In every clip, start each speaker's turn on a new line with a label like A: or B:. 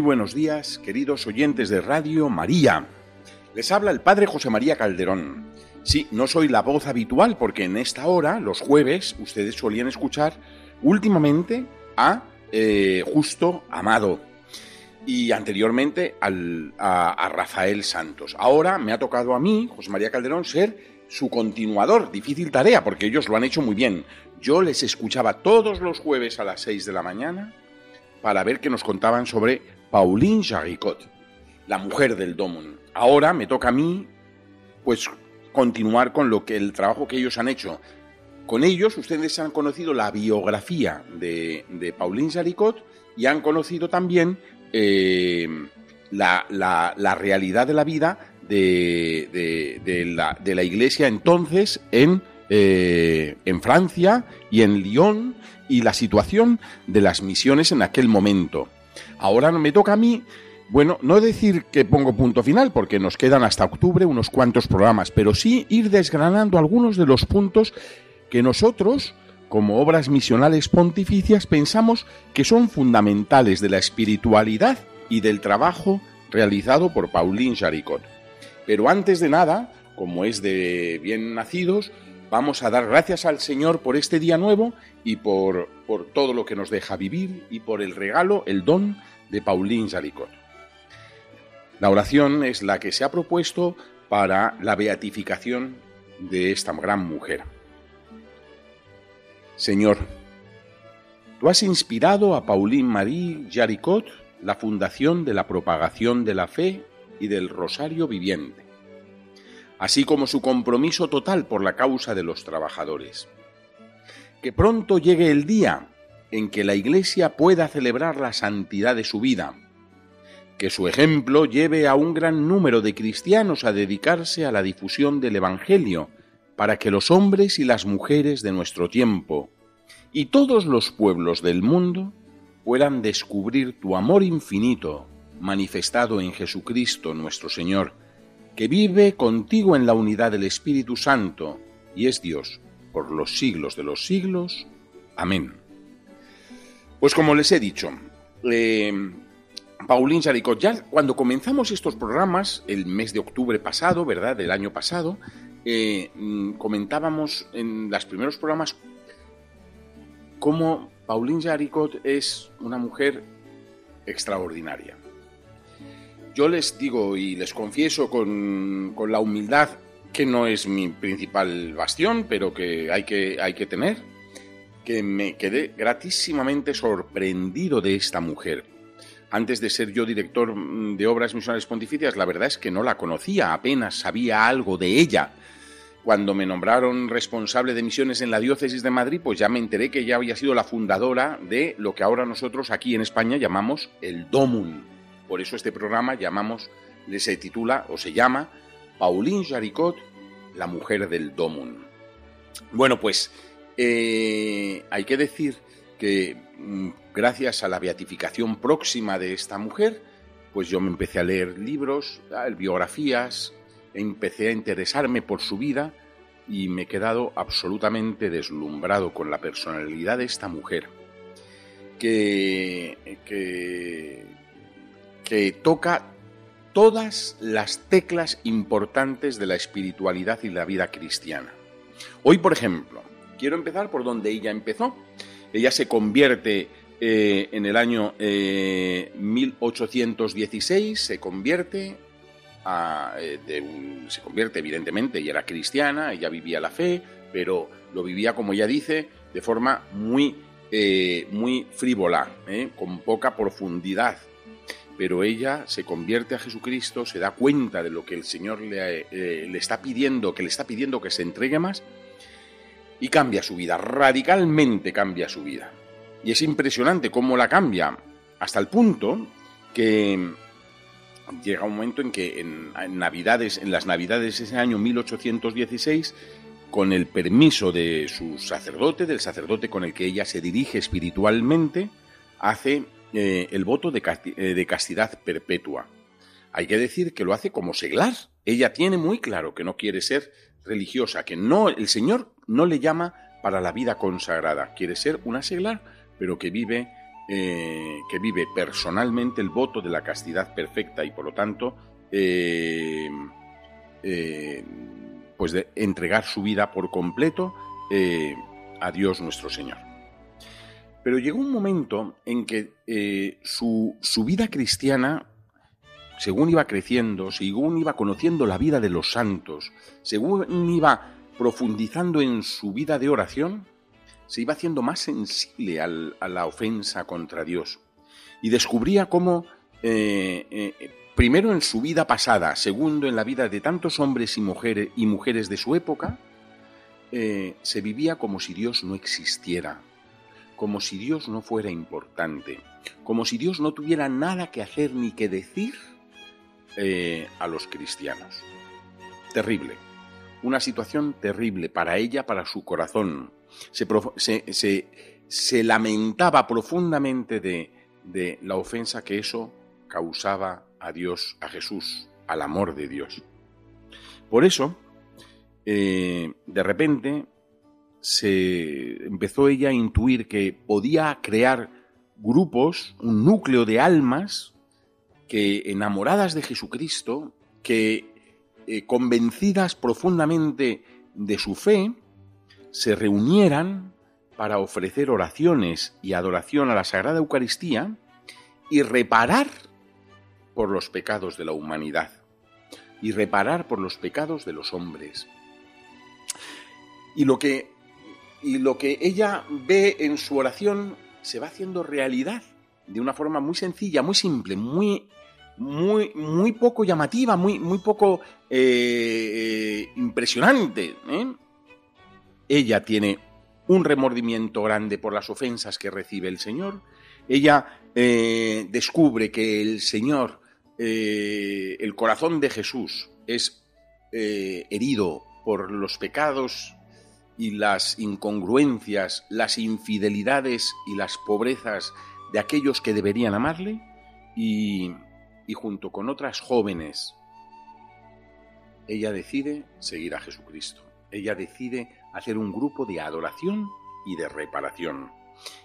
A: Buenos días, queridos oyentes de Radio María. Les habla el Padre José María Calderón. Sí, no soy la voz habitual porque en esta hora, los jueves, ustedes solían escuchar últimamente a eh, Justo Amado y anteriormente a, a Rafael Santos. Ahora me ha tocado a mí, José María Calderón, ser su continuador. Difícil tarea porque ellos lo han hecho muy bien. Yo les escuchaba todos los jueves a las 6 de la mañana para ver qué nos contaban sobre Pauline Jaricot, la mujer del Domun. Ahora me toca a mí, pues, continuar con lo que el trabajo que ellos han hecho. Con ellos ustedes han conocido la biografía de, Pauline Jaricot y han conocido también eh, la, realidad de la vida de, la, iglesia entonces en, eh, en Francia y en Lyon y la situación de las misiones en aquel momento. Ahora me toca a mí, bueno, no decir que pongo punto final, porque nos quedan hasta octubre unos cuantos programas, pero sí ir desgranando algunos de los puntos que nosotros, como obras misionales pontificias, pensamos que son fundamentales de la espiritualidad y del trabajo realizado por Pauline Jaricot. Pero antes de nada, como es de bien nacidos, vamos a dar gracias al Señor por este día nuevo y por, por todo lo que nos deja vivir y por el regalo, el don de Pauline Jaricot. La oración es la que se ha propuesto para la beatificación de esta gran mujer. Señor, tú has inspirado a Pauline Marie Jaricot la fundación de la propagación de la fe y del rosario viviente, así como su compromiso total por la causa de los trabajadores. Que pronto llegue el día en que la Iglesia pueda celebrar la santidad de su vida, que su ejemplo lleve a un gran número de cristianos a dedicarse a la difusión del Evangelio, para que los hombres y las mujeres de nuestro tiempo y todos los pueblos del mundo puedan descubrir tu amor infinito manifestado en Jesucristo nuestro Señor, que vive contigo en la unidad del Espíritu Santo y es Dios por los siglos de los siglos. Amén. Pues como les he dicho, eh, Paulín Jaricot, ya cuando comenzamos estos programas, el mes de octubre pasado, ¿verdad? Del año pasado, eh, mm, comentábamos en los primeros programas cómo Pauline Jaricot es una mujer extraordinaria. Yo les digo y les confieso con, con, la humildad que no es mi principal bastión, pero que hay que, hay que tener que me quedé gratísimamente sorprendido de esta mujer. Antes de ser yo director mm, de obras misionales pontificias, la verdad es que no la conocía, apenas sabía algo de ella. Cuando me nombraron responsable de misiones en la diócesis de Madrid, pues ya me enteré que ella había sido la fundadora de lo que ahora nosotros aquí en España llamamos el DOMUN. Por eso este programa llamamos, se titula o se llama Pauline Jaricot, la mujer del DOMUN. Bueno, pues eh, hay que decir que mm, gracias a la beatificación próxima de esta mujer, pues yo me empecé a leer libros, biografías, empecé a interesarme por su vida y me he quedado absolutamente deslumbrado con la personalidad de esta mujer, que, que, que toca todas las teclas importantes de la espiritualidad y la vida cristiana. Hoy, por ejemplo, quiero empezar por donde ella empezó. Ella se convierte eh, en el año 1816, eh, se convierte, eh, se convierte evidentemente, ella era cristiana, ella vivía la fe, pero lo vivía, como ella dice, de forma muy, muy frívola, con poca profundidad. Pero ella se convierte a Jesucristo, se da cuenta de lo que el Señor le, le está pidiendo, que le está pidiendo que se entregue más, y cambia su vida, radicalmente cambia su vida. Y es impresionante cómo la cambia, hasta el punto que llega un momento en que en, Navidades, en las Navidades de ese año 1816, con el permiso de su sacerdote, del sacerdote con el que ella se dirige espiritualmente, hace eh, el voto de, eh, de castidad perpetua. Hay que decir que lo hace como seglar. Ella tiene muy claro que no quiere ser religiosa, que no, el Señor no le llama para la vida consagrada, quiere ser una seglar, pero que vive, eh, que vive personalmente el voto de la castidad perfecta y por lo tanto, eh, eh, pues de entregar su vida por completo a Dios nuestro Señor. Pero llegó un momento en que su, su vida cristiana según iba creciendo, según iba conociendo la vida de los santos, según iba profundizando en su vida de oración, se iba haciendo más sensible a la ofensa contra Dios. Y descubría cómo, eh, eh, primero en su vida pasada, segundo en la vida de tantos hombres y mujeres, y mujeres de su época, eh, se vivía como si Dios no existiera, como si Dios no fuera importante, como si Dios no tuviera nada que hacer ni que decir eh, a los cristianos. Terrible. Una situación terrible para ella, para su corazón. Se, lamentaba profundamente de, de la ofensa que eso causaba a Dios, a Jesús, al amor de Dios. Por eso, eh, de repente, se empezó ella a intuir que podía crear grupos, un núcleo de almas que enamoradas de Jesucristo, que eh, convencidas profundamente de su fe, se reunieran para ofrecer oraciones y adoración a la Sagrada Eucaristía y reparar por los pecados de la humanidad y reparar por los pecados de los hombres. Y lo que, y lo que ella ve en su oración se va haciendo realidad de una forma muy sencilla, muy simple, muy muy, muy poco llamativa, muy, muy poco eh, impresionante. ¿eh? Ella tiene un remordimiento grande por las ofensas que recibe el Señor. Ella eh, descubre que el Señor, el corazón de Jesús, es herido por los pecados y las incongruencias, las infidelidades y las pobrezas de aquellos que deberían amarle. Y, y junto con otras jóvenes, ella decide seguir a Jesucristo. Ella decide hacer un grupo de adoración y de reparación.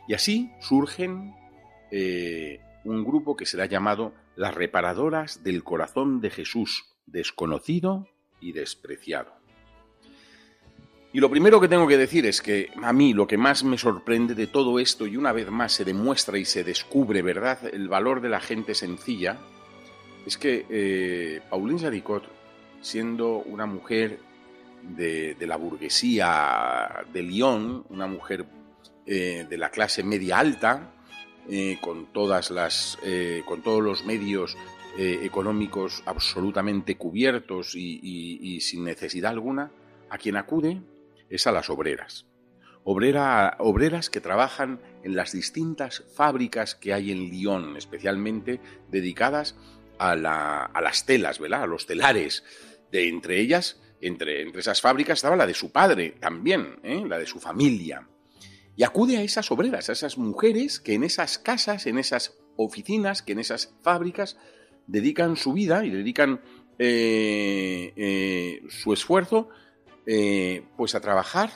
A: Y así surgen eh, un grupo que será llamado las reparadoras del corazón de Jesús, desconocido y despreciado. Y lo primero que tengo que decir es que a mí lo que más me sorprende de todo esto, y una vez más se demuestra y se descubre, ¿verdad?, el valor de la gente sencilla, es que eh, Pauline Jaricot, siendo una mujer de, la burguesía de Lyon, una mujer eh, de la clase media alta, eh, con, todas las, con todos los medios económicos absolutamente cubiertos y, sin necesidad alguna, a quien acude es a las obreras. obreras que trabajan en las distintas fábricas que hay en Lyon, especialmente dedicadas a, las telas, ¿verdad? A los telares. De entre ellas, entre, entre esas fábricas estaba la de su padre también, ¿eh? la de su familia. Y acude a esas obreras, a esas mujeres que en esas casas, en esas oficinas, que en esas fábricas dedican su vida y dedican eh, eh, su esfuerzo pues a trabajar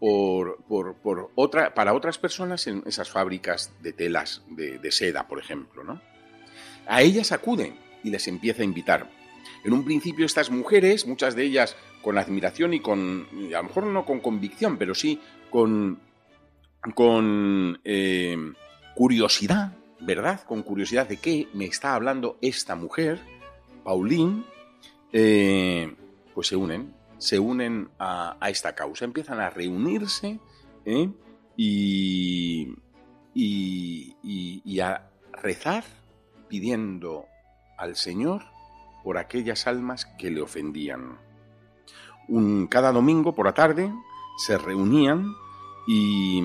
A: por, por, otra, para otras personas en esas fábricas de telas de, de seda, por ejemplo. ¿no? A ellas acuden y les empieza a invitar. En un principio estas mujeres, muchas de ellas con admiración y con, a lo mejor no con convicción, pero sí con, con eh, curiosidad, ¿verdad? Con curiosidad de qué me está hablando esta mujer, Pauline, eh, pues se unen, se unen a, esta causa, empiezan a reunirse ¿eh? y, y, y a rezar pidiendo al Señor por aquellas almas que le ofendían. Un, cada domingo por la tarde se reunían y,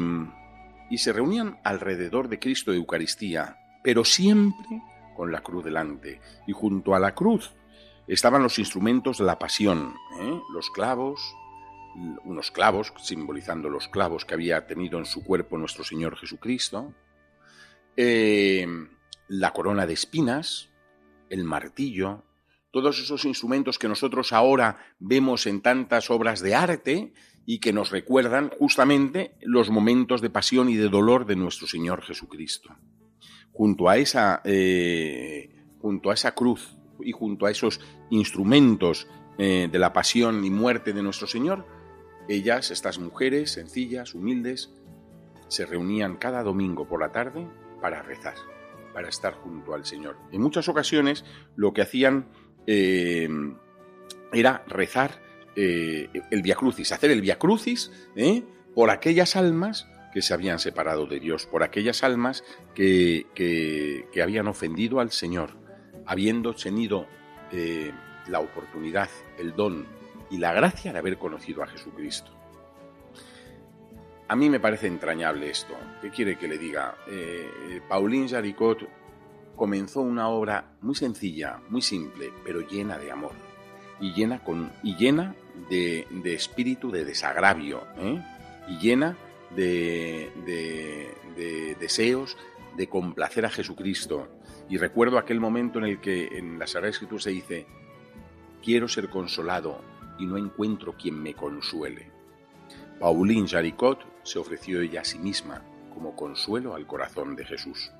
A: se reunían alrededor de Cristo de Eucaristía, pero siempre con la cruz delante. Y junto a la cruz estaban los instrumentos de la pasión, ¿eh? los clavos, unos clavos, simbolizando los clavos que había tenido en su cuerpo nuestro Señor Jesucristo, eh, la corona de espinas, el martillo, todos esos instrumentos que nosotros ahora vemos en tantas obras de arte y que nos recuerdan justamente los momentos de pasión y de dolor de nuestro Señor Jesucristo. Junto a esa, eh, junto a esa cruz y junto a esos instrumentos eh, de la pasión y muerte de nuestro Señor, ellas, estas mujeres sencillas, humildes, se reunían cada domingo por la tarde para rezar, para estar junto al Señor. En muchas ocasiones lo que hacían eh, era rezar eh, el Via Crucis, hacer el Via Crucis ¿eh? por aquellas almas que se habían separado de Dios, por aquellas almas que, habían ofendido al Señor, habiendo tenido la oportunidad, el don y la gracia de haber conocido a Jesucristo. A mí me parece entrañable esto. ¿Qué quiere que le diga? Pauline Jaricot comenzó una obra muy sencilla, muy simple, pero llena de amor y llena, con, y llena de, espíritu de desagravio ¿eh? y llena de, de, deseos de complacer a Jesucristo. Y recuerdo aquel momento en el que en la Sagrada Escritura se dice, quiero ser consolado y no encuentro quien me consuele. Pauline Jaricot se ofreció ella a sí misma como consuelo al corazón de Jesús.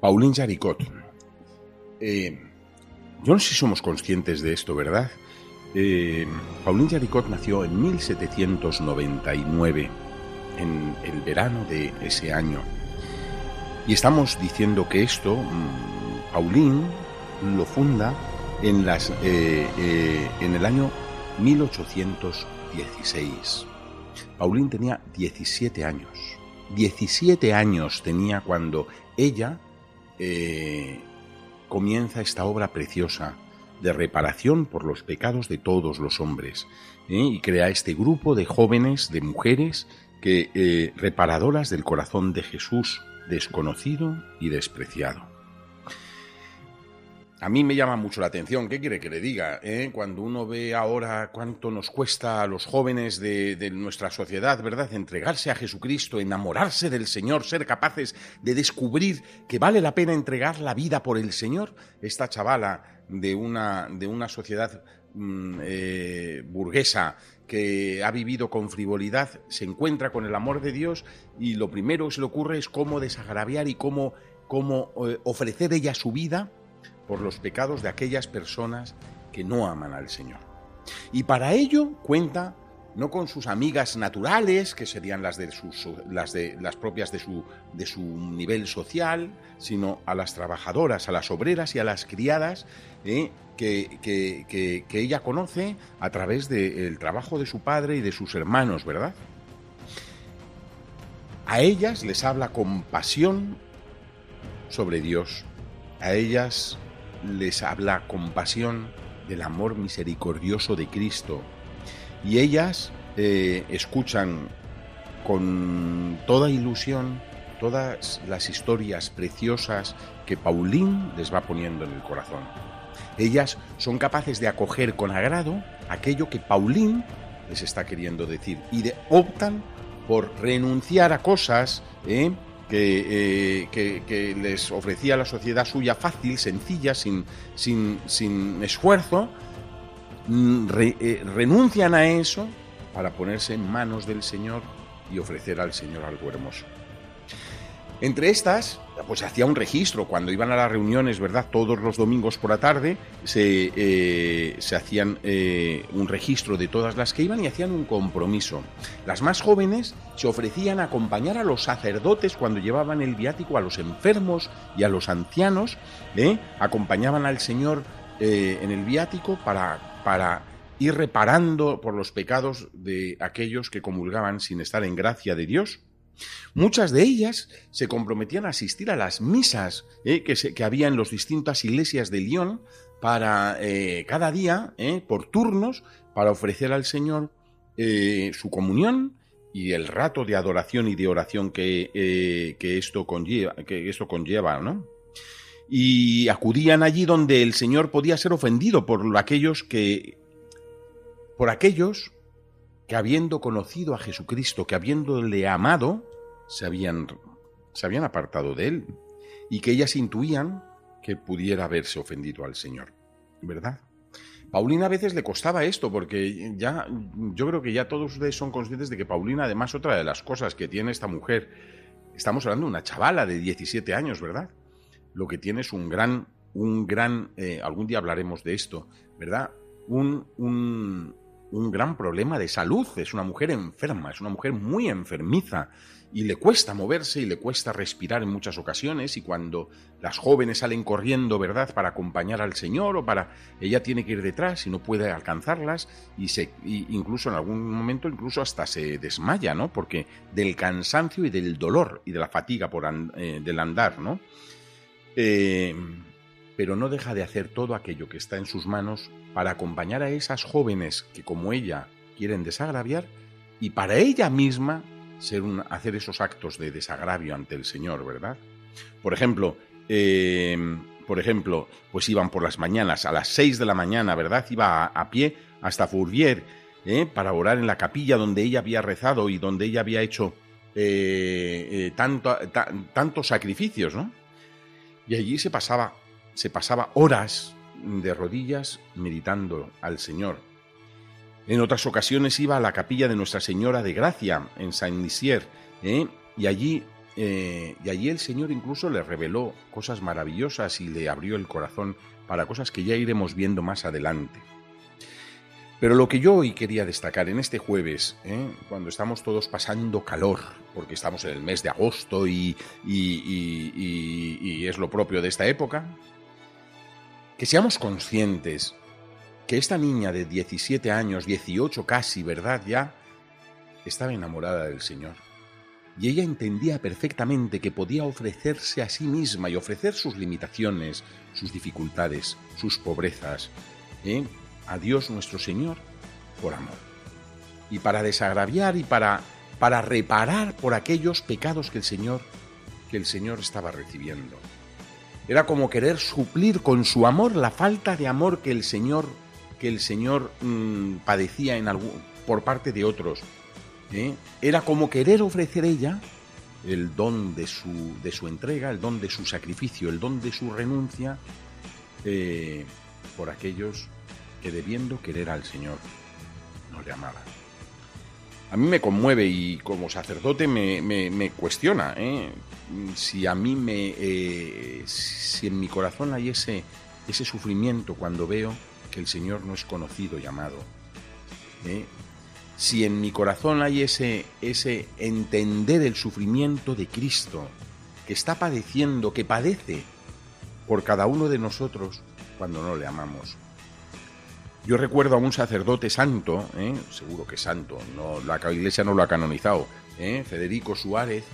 A: Pauline Jaricot. Eh, yo no sé si somos conscientes de esto, ¿verdad? Eh, Pauline Jaricot nació en 1799, en el verano de ese año. Y estamos diciendo que esto, mm, Pauline lo funda en, las, eh, en el año 1816. Pauline tenía 17 años. 17 años tenía cuando ella eh, comienza esta obra preciosa de reparación por los pecados de todos los hombres ¿eh? y crea este grupo de jóvenes, de mujeres, que eh, reparadoras del corazón de Jesús desconocido y despreciado. A mí me llama mucho la atención, ¿qué quiere que le diga? Eh? Cuando uno ve ahora cuánto nos cuesta a los jóvenes de, nuestra sociedad, ¿verdad? Entregarse a Jesucristo, enamorarse del Señor, ser capaces de descubrir que vale la pena entregar la vida por el Señor. Esta chavala de una, de una sociedad mm, eh, burguesa que ha vivido con frivolidad, se encuentra con el amor de Dios y lo primero que se le ocurre es cómo desagraviar y cómo, cómo eh, ofrecer ella su vida por los pecados de aquellas personas que no aman al Señor. Y para ello cuenta no con sus amigas naturales, que serían las, de sus, las, de, las propias de su, de su nivel social, sino a las trabajadoras, a las obreras y a las criadas eh, que, que, que, ella conoce a través del trabajo de su padre y de sus hermanos, ¿verdad? A ellas les habla con pasión sobre Dios. A ellas les habla compasión del amor misericordioso de Cristo. Y ellas eh, escuchan con toda ilusión todas las historias preciosas que Paulín les va poniendo en el corazón. Ellas son capaces de acoger con agrado aquello que Paulín les está queriendo decir y de, optan por renunciar a cosas ¿eh? Eh, que, les ofrecía la sociedad suya fácil, sencilla, sin, sin, sin esfuerzo, mm, eh, renuncian a eso para ponerse en manos del Señor y ofrecer al Señor algo hermoso. Entre estas, pues hacía un registro. Cuando iban a las reuniones, ¿verdad? Todos los domingos por la tarde se, eh, se hacían eh, un registro de todas las que iban y hacían un compromiso. Las más jóvenes se ofrecían a acompañar a los sacerdotes cuando llevaban el viático a los enfermos y a los ancianos. ¿eh? Acompañaban al Señor en el viático para, para ir reparando por los pecados de aquellos que comulgaban sin estar en gracia de Dios Muchas de ellas se comprometían a asistir a las misas eh, que, que, había en las distintas iglesias de Lyon para eh, cada día, eh, por turnos, para ofrecer al Señor su comunión y el rato de adoración y de oración que, que esto conlleva, que esto conlleva, ¿no? Y acudían allí donde el Señor podía ser ofendido por aquellos que por aquellos que habiendo conocido a Jesucristo, que habiéndole amado, se habían, se habían apartado de él y que ellas intuían que pudiera haberse ofendido al Señor. ¿Verdad? Paulina a veces le costaba esto, porque ya, yo creo que ya todos ustedes son conscientes de que Paulina, además, otra de las cosas que tiene esta mujer, estamos hablando de una chavala de 17 años, ¿verdad? Lo que tiene es un gran, un gran, eh, algún día hablaremos de esto, ¿verdad? Un, un, un gran problema de salud, es una mujer enferma, es una mujer muy enfermiza y le cuesta moverse y le cuesta respirar en muchas ocasiones y cuando las jóvenes salen corriendo, ¿verdad?, para acompañar al Señor o para ella tiene que ir detrás y no puede alcanzarlas y se incluso en algún momento incluso hasta se desmaya, ¿no? Porque del cansancio y del dolor y de la fatiga por eh, del andar, ¿no? Eh, pero no deja de hacer todo aquello que está en sus manos para acompañar a esas jóvenes que como ella quieren desagraviar y para ella misma ser hacer esos actos de desagravio ante el Señor, ¿verdad? Por ejemplo, em, por ejemplo, pues iban por las mañanas, a las seis de la mañana, ¿verdad? Iba a, pie hasta Fourvier ¿eh? para orar en la capilla donde ella había rezado y donde ella había hecho eh, eh, tanto, tantos sacrificios, ¿no? Y allí se pasaba se pasaba horas de rodillas meditando al Señor. En otras ocasiones iba a la capilla de Nuestra Señora de Gracia, en Saint-Nizier, ¿eh? y, allí, eh, y allí el Señor incluso le reveló cosas maravillosas y le abrió el corazón para cosas que ya iremos viendo más adelante. Pero lo que yo hoy quería destacar en este jueves, ¿eh? cuando estamos todos pasando calor, porque estamos en el mes de agosto y, y es lo propio de esta época, que seamos conscientes que esta niña de 17 años, 18 casi, ¿verdad? Ya estaba enamorada del Señor. Y ella entendía perfectamente que podía ofrecerse a sí misma y ofrecer sus limitaciones, sus dificultades, sus pobrezas, ¿eh? a Dios nuestro Señor por amor. Y para desagraviar y para, para reparar por aquellos pecados que el Señor, que el Señor estaba recibiendo. Era como querer suplir con su amor la falta de amor que el Señor, que el Señor mm, padecía en algún, por parte de otros. ¿eh? Era como querer ofrecer ella el don de su, de su entrega, el don de su sacrificio, el don de su renuncia eh, por aquellos que debiendo querer al Señor no le amaban a mí me conmueve y como sacerdote me, cuestiona ¿eh? Si a mí me eh, si en mi corazón hay ese sufrimiento cuando veo que el Señor no es conocido y amado ¿eh? si en mi corazón hay ese ese entender el sufrimiento de Cristo que está padeciendo que padece por cada uno de nosotros cuando no le amamos yo recuerdo a un sacerdote santo, ¿eh? seguro que santo, no, la iglesia no lo ha canonizado. Federico Suárez,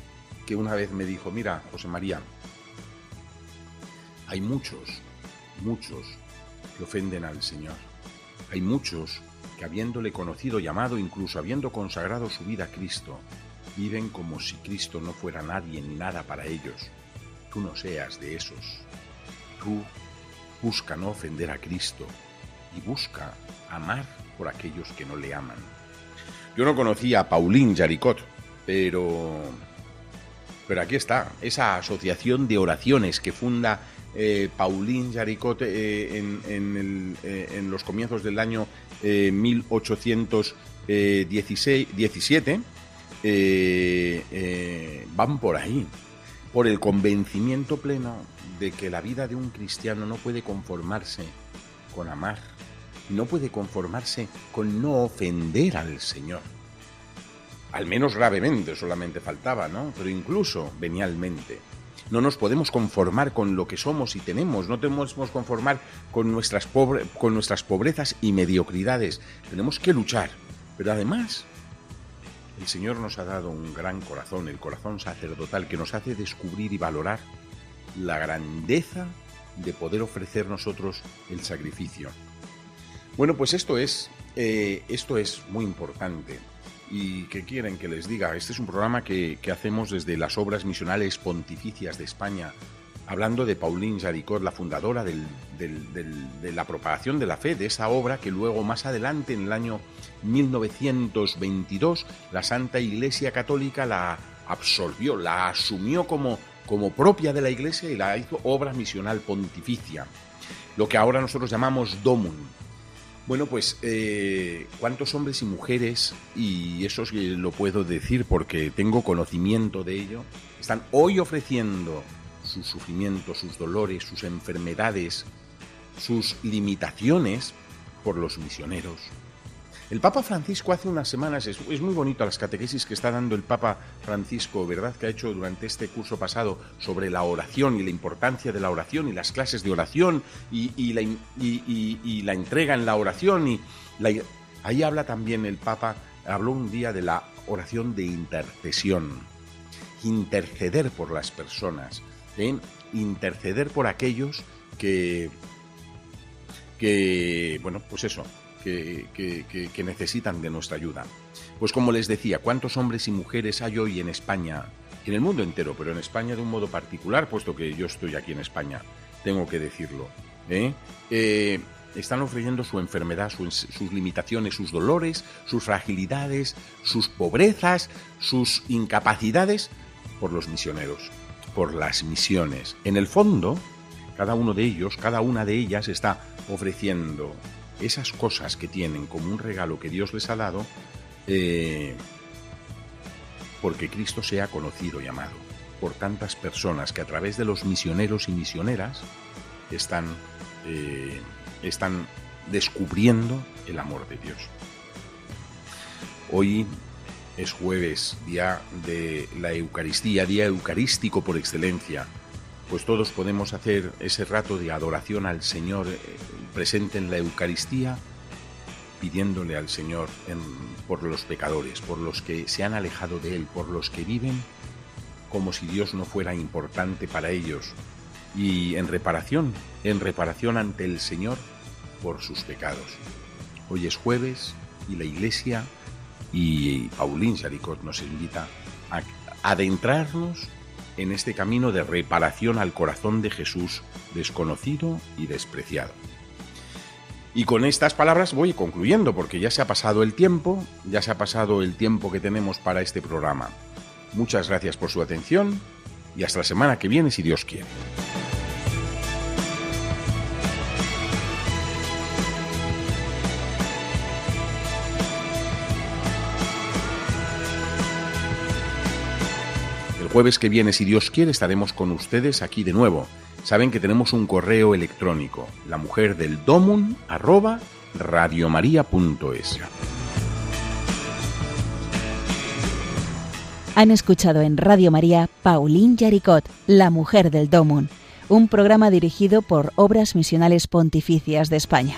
A: que una vez me dijo, mira, José María, Hay muchos, muchos que ofenden al Señor. Hay muchos que habiéndole conocido y amado, incluso habiendo consagrado su vida a Cristo, viven como si Cristo no fuera nadie ni nada para ellos. Tú no seas de esos. Tú busca no ofender a Cristo y busca amar por aquellos que no le aman. Yo no conocía a Pauline Jaricot, pero pero aquí está, esa asociación de oraciones que funda eh, Pauline Jaricot eh, en, eh, en, los comienzos del año 1817 van por ahí, por el convencimiento pleno de que la vida de un cristiano no puede conformarse con amar, no puede conformarse con no ofender al Señor al menos gravemente solamente faltaba, ¿no? Pero incluso venialmente. No nos podemos conformar con lo que somos y tenemos, no tenemos conformar con nuestras, con nuestras pobrezas y mediocridades. Tenemos que luchar. Pero además, el Señor nos ha dado un gran corazón, el corazón sacerdotal, que nos hace descubrir y valorar la grandeza de poder ofrecer nosotros el sacrificio. Bueno, pues esto es, eh, esto es muy importante. ¿Y qué quieren que les diga? Este es un programa que, hacemos desde las obras misionales pontificias de España, hablando de Pauline Jaricot, la fundadora de la propagación de la fe, de esa obra que luego más adelante, en el año 1922, la Santa Iglesia Católica la absorbió, la asumió como, como propia de la Iglesia y la hizo obra misional pontificia, lo que ahora nosotros llamamos DOMUN, bueno, pues eh, cuántos hombres y mujeres, y eso lo puedo decir porque tengo conocimiento de ello, están hoy ofreciendo sus sufrimientos, sus dolores, sus enfermedades, sus limitaciones por los misioneros, el Papa Francisco hace unas semanas, es, muy bonito las catequesis que está dando el Papa Francisco, ¿verdad? Que ha hecho durante este curso pasado sobre la oración y la importancia de la oración y las clases de oración y, la, entrega en la oración. Y ahí habla también el Papa, habló un día de la oración de intercesión, interceder por las personas, ¿eh? interceder por aquellos que, que, bueno, pues eso, que, necesitan de nuestra ayuda. Pues como les decía, ¿cuántos hombres y mujeres hay hoy en España, en el mundo entero, pero en España de un modo particular, puesto que yo estoy aquí en España, tengo que decirlo? ¿eh? Eh, están ofreciendo su enfermedad, sus limitaciones, sus dolores, sus fragilidades, sus pobrezas, sus incapacidades por los misioneros, por las misiones. En el fondo, cada uno de ellos, cada una de ellas está ofreciendo esas cosas que tienen como un regalo que Dios les ha dado, eh, porque Cristo sea conocido y amado por tantas personas que a través de los misioneros y misioneras están, eh, están descubriendo el amor de Dios. Hoy es jueves, día de la Eucaristía, día eucarístico por excelencia, pues todos podemos hacer ese rato de adoración al Señor eh, presente en la Eucaristía, pidiéndole al Señor por los pecadores, por los que se han alejado de Él, por los que viven como si Dios no fuera importante para ellos, y en reparación, en reparación ante el Señor por sus pecados. Hoy es jueves y la Iglesia y Paulín Saricot nos invita a adentrarnos en este camino de reparación al corazón de Jesús desconocido y despreciado. Y con estas palabras voy concluyendo porque ya se ha pasado el tiempo, ya se ha pasado el tiempo que tenemos para este programa. Muchas gracias por su atención y hasta la semana que viene si Dios quiere. Jueves que viene, si Dios quiere, estaremos con ustedes aquí de nuevo saben que tenemos un correo electrónico, la mujer del domun arroba.
B: Han escuchado en Radio María Pauline Yaricot, La Mujer del Domun, un programa dirigido por Obras Misionales Pontificias de España.